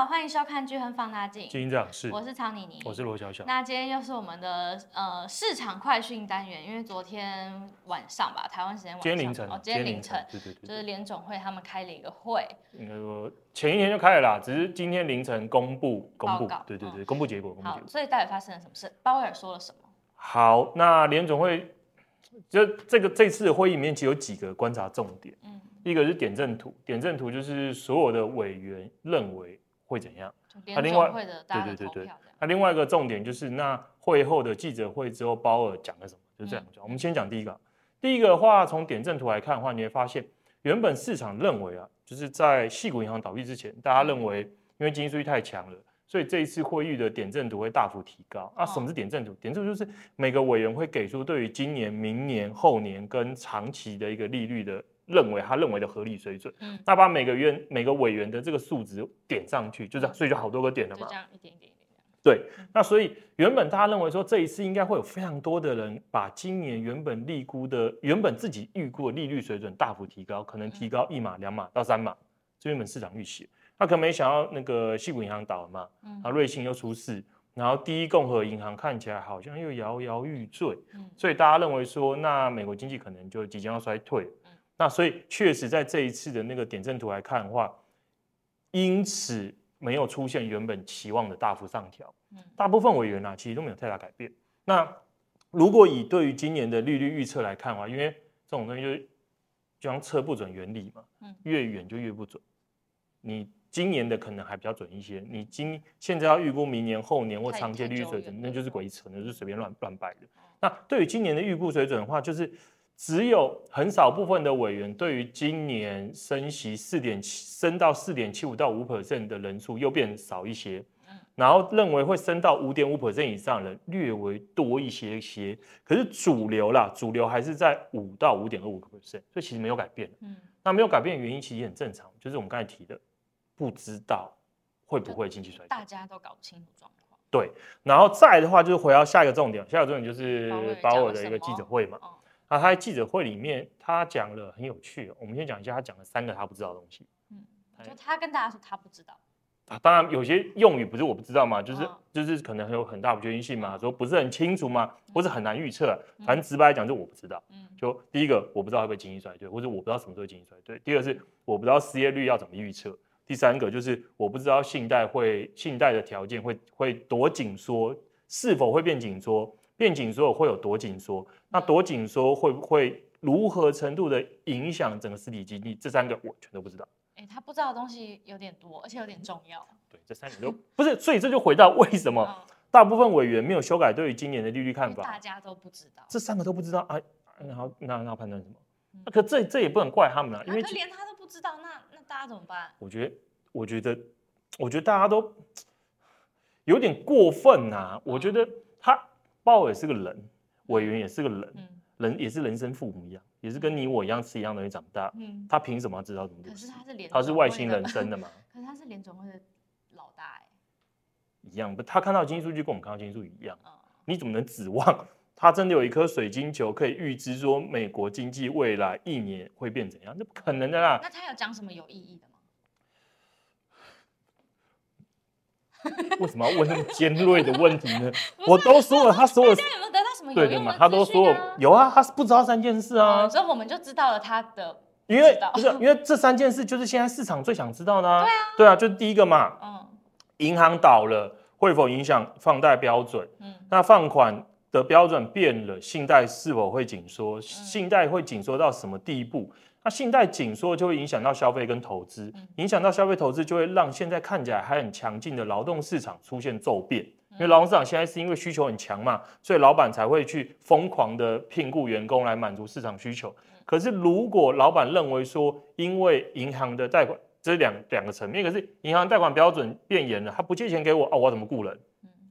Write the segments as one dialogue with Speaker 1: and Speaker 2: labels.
Speaker 1: 好，欢迎收看《巨亨放大镜》。
Speaker 2: 金长是，
Speaker 1: 我是曹妮妮，
Speaker 2: 我是罗小小。
Speaker 1: 那今天又是我们的呃市场快讯单元，因为昨天晚上吧，台湾时间晚上，
Speaker 2: 今天凌晨，
Speaker 1: 哦，今天凌晨，
Speaker 2: 对对对，
Speaker 1: 就是联总会他们开了一个会，
Speaker 2: 应该说前一天就开了啦，只是今天凌晨公布公布，对对对，公布结果，公布
Speaker 1: 结所以到底发生了什么事？鲍威尔说了什么？
Speaker 2: 好，那联总会就这个这次的会议里面，其实有几个观察重点，嗯。一个是点阵图，点阵图就是所有的委员认为会怎样。他另外，对对对对，那另外一个重点就是那会后的记者会之后，鲍尔讲了什么，就是这样讲。我们先讲第一个，第一个的话，从点阵图来看的话，你会发现原本市场认为啊，就是在矽谷银行倒闭之前，大家认为因为经济数据太强了，所以这一次会议的点阵图会大幅提高。啊，什么是点阵图？点阵图就是每个委员会给出对于今年、明年、后年跟长期的一个利率的。认为他认为的合理水准，嗯，那把每个员每个委员的这个数值点上去，就这样，所以就好多个点了嘛。这样一点一点一点。对，那所以原本大家认为说这一次应该会有非常多的人把今年原本预估的原本自己预估的利率水准大幅提高，可能提高一码两码到三码，这原本市场预期。那可没想到那个西谷银行倒了嘛，然后瑞信又出事，然后第一共和银行看起来好像又摇摇欲坠，所以大家认为说那美国经济可能就即将要衰退。那所以确实在这一次的那个点阵图来看的话，因此没有出现原本期望的大幅上调。大部分委员啊其实都没有太大改变。那如果以对于今年的利率预测来看的话，因为这种东西就是就像测不准原理嘛，越远就越不准。你今年的可能还比较准一些，你今现在要预估明年、后年或长期利率水准，那就是鬼扯，那就是随便乱乱摆的。那对于今年的预估水准的话，就是。只有很少部分的委员对于今年升息四点七升到四点七五到五 percent 的人数又变少一些，然后认为会升到五点五 percent 以上的人略微多一些些，可是主流啦，主流还是在五到五点二五个 percent，所以其实没有改变。嗯，那没有改变的原因其实也很正常，就是我们刚才提的，不知道会不会经济衰退，大
Speaker 1: 家都搞不清楚状况。
Speaker 2: 对，然后再的话就是回到下一个重点，下一个重点就是鲍尔的一个记者会嘛。那他在记者会里面，他讲了很有趣。我们先讲一下，他讲了三个他不知道的东西。
Speaker 1: 嗯，就他跟大家说他不知道。
Speaker 2: 啊，当然有些用语不是我不知道嘛，就是就是可能有很大不确定性嘛，说不是很清楚嘛，或是很难预测。反正直白来讲，就我不知道。嗯，就第一个我不知道会不会经济衰退，或者我不知道什么时候经济衰退。第二个是我不知道失业率要怎么预测。第三个就是我不知道信贷会信贷的条件会会多紧缩，是否会变紧缩。变紧缩会有多紧缩？那多紧缩会不会如何程度的影响整个实体经济？这三个我全都不知道。
Speaker 1: 哎、欸，他不知道的东西有点多，而且有点重要。
Speaker 2: 对，这三点都不是，所以这就回到为什么大部分委员没有修改对于今年的利率看法？
Speaker 1: 大家都不知道，
Speaker 2: 这三个都不知道啊。然后那那判断什么？嗯、可这这也不能怪他们啊，因为
Speaker 1: 连他都不知道，那那大家怎么办？
Speaker 2: 我觉得，我觉得，我觉得大家都有点过分啊。我觉得他。鲍尔是个人，委员也是个人，嗯、人也是人生父母一样，也是跟你我一样吃一样东西长大。嗯、他凭什么知道这么多？可是他是联，他是外星人生的嘛？
Speaker 1: 可是他是联总会的老大哎，
Speaker 2: 一样不？他看到经济数据跟我们看到经济数据一样。嗯、你怎么能指望他真的有一颗水晶球可以预知说美国经济未来一年会变怎样？那不可能的啦。
Speaker 1: 那他有讲什么有意义的？
Speaker 2: 为什么要问那么尖锐的问题呢？我都说了，他说了，
Speaker 1: 大家有没有得到什么有用的资讯啊？
Speaker 2: 他都说有啊，他是不知道三件事啊，
Speaker 1: 所以我们就知道了他的。
Speaker 2: 因为不是因为这三件事就是现在市场最想知道的啊。
Speaker 1: 对啊，
Speaker 2: 对啊，就是第一个嘛，嗯，银行倒了会否影响放贷标准？嗯，那放款的标准变了，信贷是否会紧缩？信贷会紧缩到什么地步？那信贷紧缩就会影响到消费跟投资，影响到消费投资就会让现在看起来还很强劲的劳动市场出现骤变。因为劳动市场现在是因为需求很强嘛，所以老板才会去疯狂的聘雇员工来满足市场需求。可是如果老板认为说，因为银行的贷款这两两个层面，可是银行贷款标准变严了，他不借钱给我啊，我怎么雇人？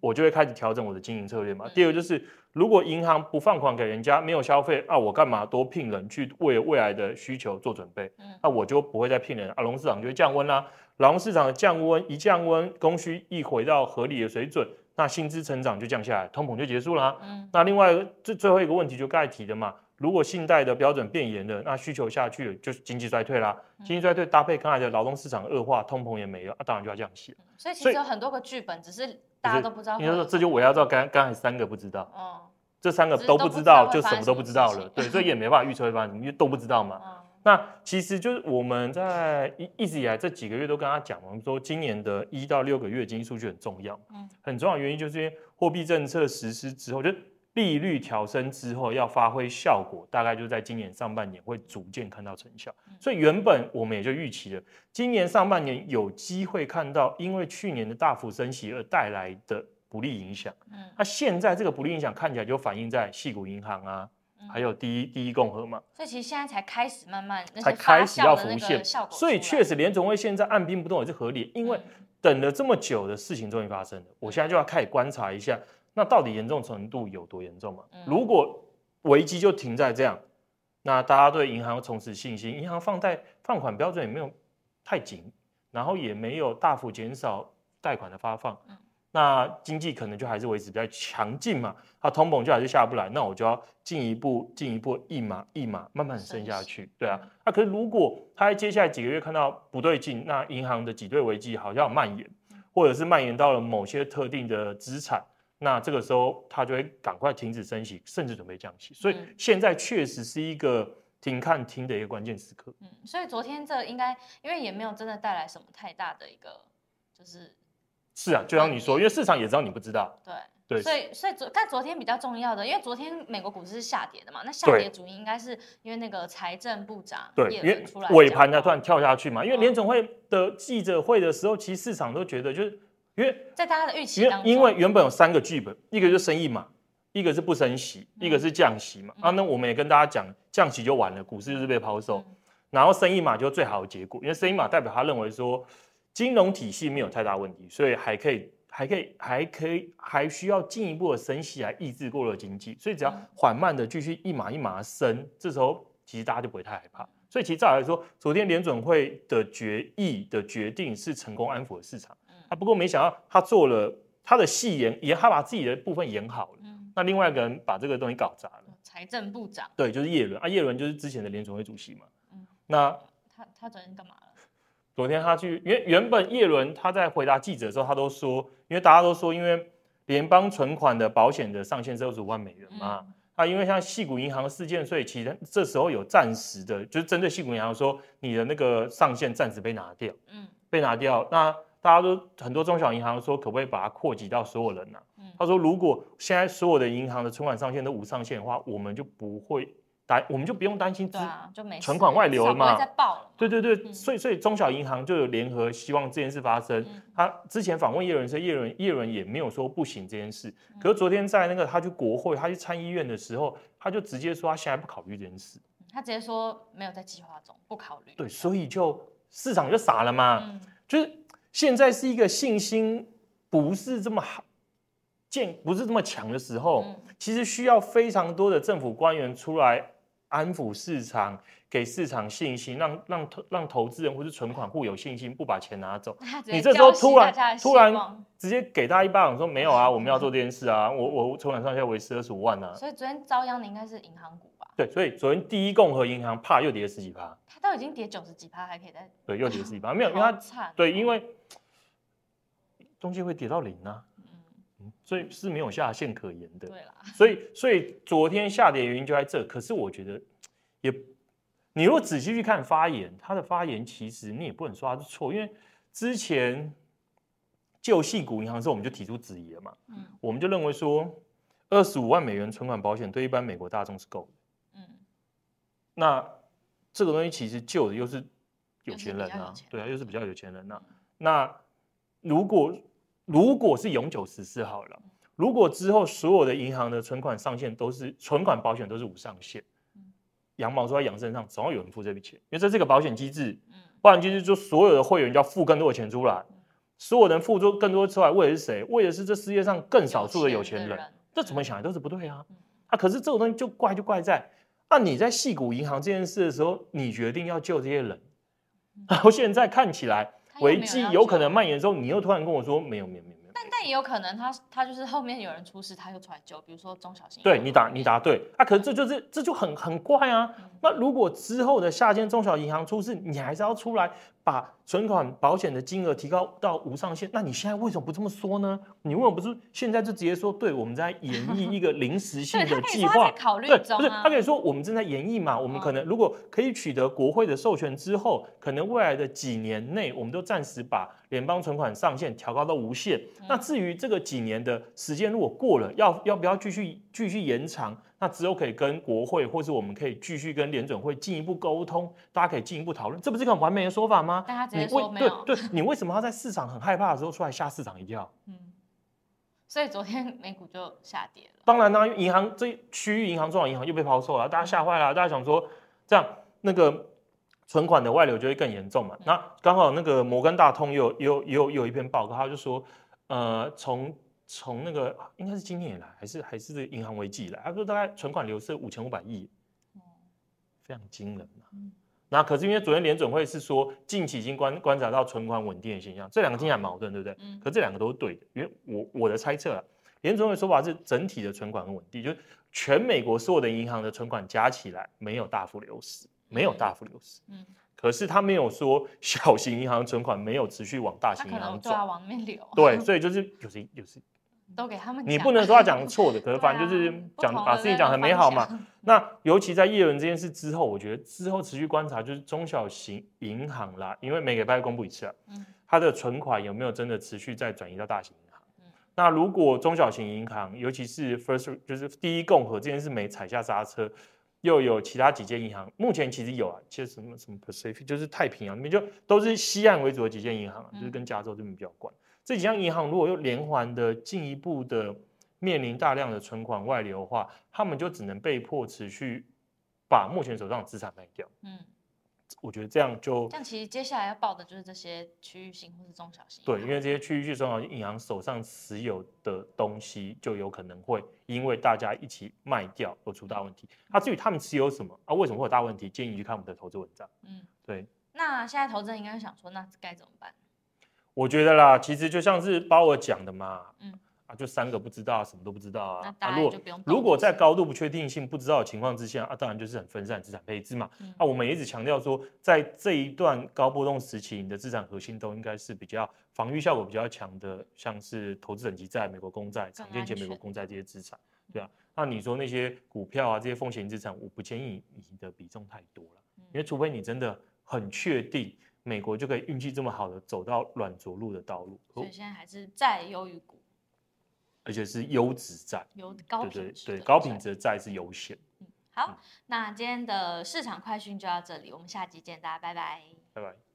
Speaker 2: 我就会开始调整我的经营策略嘛。第二个就是，如果银行不放款给人家，没有消费啊，我干嘛多聘人去为未来的需求做准备？那我就不会再聘人，啊，劳动市场就会降温啦。劳动市场的降温一降温，供需一回到合理的水准，那薪资成长就降下来，通膨就结束了。那另外最最后一个问题就刚才提的嘛，如果信贷的标准变严了，那需求下去了，就是经济衰退啦。嗯、经济衰退搭配刚才的劳动市场恶化，通膨也没了，啊，当然就要降息了。
Speaker 1: 所以其实有很多个剧本，只是大家都不知道。
Speaker 2: 你说这就围绕到刚刚才三个不知道，嗯，这三个都不知道，就什么都不知道了。对，所以也没办法预测会发生什么，因为都不知道嘛。嗯、那其实就是我们在一一直以来这几个月都跟他讲，我们说今年的一到六个月经济数据很重要，嗯，很重要的原因就是因为货币政策实施之后就。利率调升之后要发挥效果，大概就在今年上半年会逐渐看到成效。所以原本我们也就预期了，今年上半年有机会看到，因为去年的大幅升息而带来的不利影响。嗯，那现在这个不利影响看起来就反映在系股银行啊，还有第一第一共和嘛。
Speaker 1: 所以其实现在才开始慢慢
Speaker 2: 才开始要浮现效果。所以确实联总会现在按兵不动也是合理，因为等了这么久的事情终于发生了，我现在就要开始观察一下。那到底严重程度有多严重嘛？如果危机就停在这样，那大家对银行重拾信心，银行放贷放款标准也没有太紧，然后也没有大幅减少贷款的发放，那经济可能就还是维持比较强劲嘛，它通膨就还是下不来，那我就要进一步进一步一码一码慢慢升下去，对啊。那可是如果他在接下来几个月看到不对劲，那银行的挤兑危机好像有蔓延，或者是蔓延到了某些特定的资产。那这个时候，他就会赶快停止升息，甚至准备降息。所以现在确实是一个停看停的一个关键时刻。
Speaker 1: 嗯，所以昨天这应该，因为也没有真的带来什么太大的一个，就是
Speaker 2: 是啊，就像你说，因为市场也知道你不知道。
Speaker 1: 对对，所以所以昨但昨天比较重要的，因为昨天美国股市是下跌的嘛，那下跌主因应该是因为那个财政部长
Speaker 2: 对，因为尾盘它突然跳下去嘛，因为联总会的记者会的时候，其实市场都觉得就是。因为
Speaker 1: 在大家的预期当中，
Speaker 2: 因为原本有三个剧本，一个就是升一码，一个是不升息，一个是降息嘛。啊，那我们也跟大家讲，降息就完了，股市就是被抛售。然后升一码就最好的结果，因为升一码代表他认为说金融体系没有太大问题，所以还可以，还可以，还可以，还需要进一步的升息来抑制过热经济。所以只要缓慢的继续一码一码升，这时候其实大家就不会太害怕。所以其实照来说，昨天联准会的决议的决定是成功安抚了市场。他不过没想到，他做了他的戏演，也他把自己的部分演好了。嗯、那另外一个人把这个东西搞砸了。
Speaker 1: 财政部长。
Speaker 2: 对，就是叶伦啊，叶伦就是之前的联准会主席嘛。嗯、那
Speaker 1: 他他昨天干嘛了？
Speaker 2: 昨天他去，原原本叶伦他在回答记者的时候，他都说，因为大家都说，因为联邦存款的保险的上限是二十五万美元嘛。嗯、啊，因为像矽谷银行事件，所以其实这时候有暂时的，就是针对矽谷银行说，你的那个上限暂时被拿掉。嗯。被拿掉，那。大家都很多中小银行说，可不可以把它扩及到所有人呢、啊？嗯、他说，如果现在所有的银行的存款上限都无上限的话，我们就不会担，我们就不用担心存款外流了嘛。对对对，嗯、所以所以中小银行就有联合希望这件事发生。嗯、他之前访问叶伦，说叶伦叶伦也没有说不行这件事。嗯、可是昨天在那个他去国会，他去参议院的时候，他就直接说他现在不考虑这件事。
Speaker 1: 他直接说没有在计划中，不考虑。
Speaker 2: 对，所以就市场就傻了嘛，嗯、就是。现在是一个信心不是这么好，健不是这么强的时候，其实需要非常多的政府官员出来安抚市场，给市场信心，让让投让投资人或是存款户有信心，不把钱拿走。你这时候突然突然直接给他一巴掌，说没有啊，我们要做这件事啊，我我存款上限维持二十五万啊。
Speaker 1: 所以昨天遭殃的应该是银行股吧？
Speaker 2: 对，所以昨天第一共和银行怕又跌了十几趴，
Speaker 1: 它都已经跌九十几趴，还可以再
Speaker 2: 对又跌十几趴，没有，因为它对，因为。东西会跌到零啊，嗯，所以是没有下限可言的。对啦，所以所以昨天下跌原因就在这。可是我觉得，也你如果仔细去看发言，他的发言其实你也不能说他是错，因为之前就矽谷银行的时候，我们就提出质疑了嘛，嗯，我们就认为说，二十五万美元存款保险对一般美国大众是够的，嗯，那这个东西其实救的又是有钱人啊，对啊，又是比较有钱人呐、啊，那如果如果是永久实施好了，如果之后所有的银行的存款上限都是存款保险都是无上限，羊毛出在羊身上，总要有人付这笔钱，因为这是个保险机制，保险机制就所有的会员就要付更多的钱出来，所有人付出更多出来，为的是谁？为的是这世界上更少数的有钱人，这怎么想来都是不对啊！啊，可是这种东西就怪就怪在，那你在细谷银行这件事的时候，你决定要救这些人，然后现在看起来。危机有可能蔓延之后，你又突然跟我说没有没有没有没有，
Speaker 1: 但但也有可能他他就是后面有人出事，他又出来救，比如说中小型。
Speaker 2: 对你答你答对啊，可是这就是这就很很怪啊。嗯、那如果之后的下间中小银行出事，你还是要出来把存款保险的金额提高到无上限？那你现在为什么不这么说呢？你为什么不是现在就直接说，对，我们在演绎一个临时性的 计划？
Speaker 1: 考虑、啊、
Speaker 2: 对，不是他可以说我们正在演绎嘛，我们可能如果可以取得国会的授权之后，可能未来的几年内，我们都暂时把联邦存款上限调高到无限。嗯、那至于这个几年的时间如果过了，要要不要继续继续延长？那只有可以跟国会，或是我们可以继续跟联准会进一步沟通，大家可以进一步讨论，这不是一个很完美的说法吗？
Speaker 1: 大家直接说没有。
Speaker 2: 对，对你为什么要在市场很害怕的时候出来吓市场一跳？
Speaker 1: 嗯，所以昨天美股就下跌了。
Speaker 2: 当然呢，银行这区域银行、中小银行又被抛售了，大家吓坏了，大家想说这样那个存款的外流就会更严重嘛？嗯、那刚好那个摩根大通有有有有一篇报告，他就说，呃，从从那个应该是今年以来，还是还是这个银行危机以来，他说大概存款流失五千五百亿，非常惊人啊。嗯、那可是因为昨天联准会是说近期已经观观察到存款稳定的现象，这两个听起来矛盾，对不对？嗯、可这两个都是对的，因为我我的猜测啊，联准会的说法是整体的存款很稳定，就是全美国所有的银行的存款加起来没有大幅流失，没有大幅流失。嗯。可是他没有说 小型银行存款没有持续往大型银行走，
Speaker 1: 往那边流。
Speaker 2: 对，所以就是有时有时。
Speaker 1: 都给他们，
Speaker 2: 你不能说他讲错的，可是 反正就是讲、啊、把事情讲很美好嘛。那尤其在叶伦这件事之后，我觉得之后持续观察就是中小型银行啦，因为每个礼拜公布一次啊，嗯，它的存款有没有真的持续在转移到大型银行？嗯、那如果中小型银行，尤其是 First 就是第一共和这件事没踩下刹车，又有其他几间银行，目前其实有啊，其实什么什么 Pacific 就是太平洋那边就都是西岸为主的几间银行，就是跟加州这边比较关。这几家银行如果又连环的进一步的面临大量的存款外流的话，他们就只能被迫持续把目前手上的资产卖掉。嗯，我觉得这样就
Speaker 1: 这样，其实接下来要报的就是这些区域性或是中小型。
Speaker 2: 对，因为这些区域性中小型银行手上持有的东西就有可能会因为大家一起卖掉而出大问题。那、至于他们持有什么啊，为什么会有大问题？建议去看我们的投资文章。嗯，对。
Speaker 1: 那现在投资人应该想说，那该怎么办？
Speaker 2: 我觉得啦，其实就像是包我讲的嘛，嗯啊，就三个不知道，什么都不知道啊。那如果如果在高度不确定性、不知道的情况之下，啊，当然就是很分散资产配置嘛。嗯、啊，我们也一直强调说，在这一段高波动时期，你的资产核心都应该是比较防御效果比较强的，像是投资等级债、美国公债、长天期美国公债这些资产，对啊。那你说那些股票啊，这些风险资产，我不建议你的比重太多了，因为除非你真的很确定。美国就可以运气这么好的走到软着陆的道路，
Speaker 1: 所以现在还是债优于股，
Speaker 2: 而且是优质债，
Speaker 1: 有高品
Speaker 2: 质对，高品质的债是优先。
Speaker 1: 嗯，好，嗯、那今天的市场快讯就到这里，我们下集见，大家拜拜，
Speaker 2: 拜拜。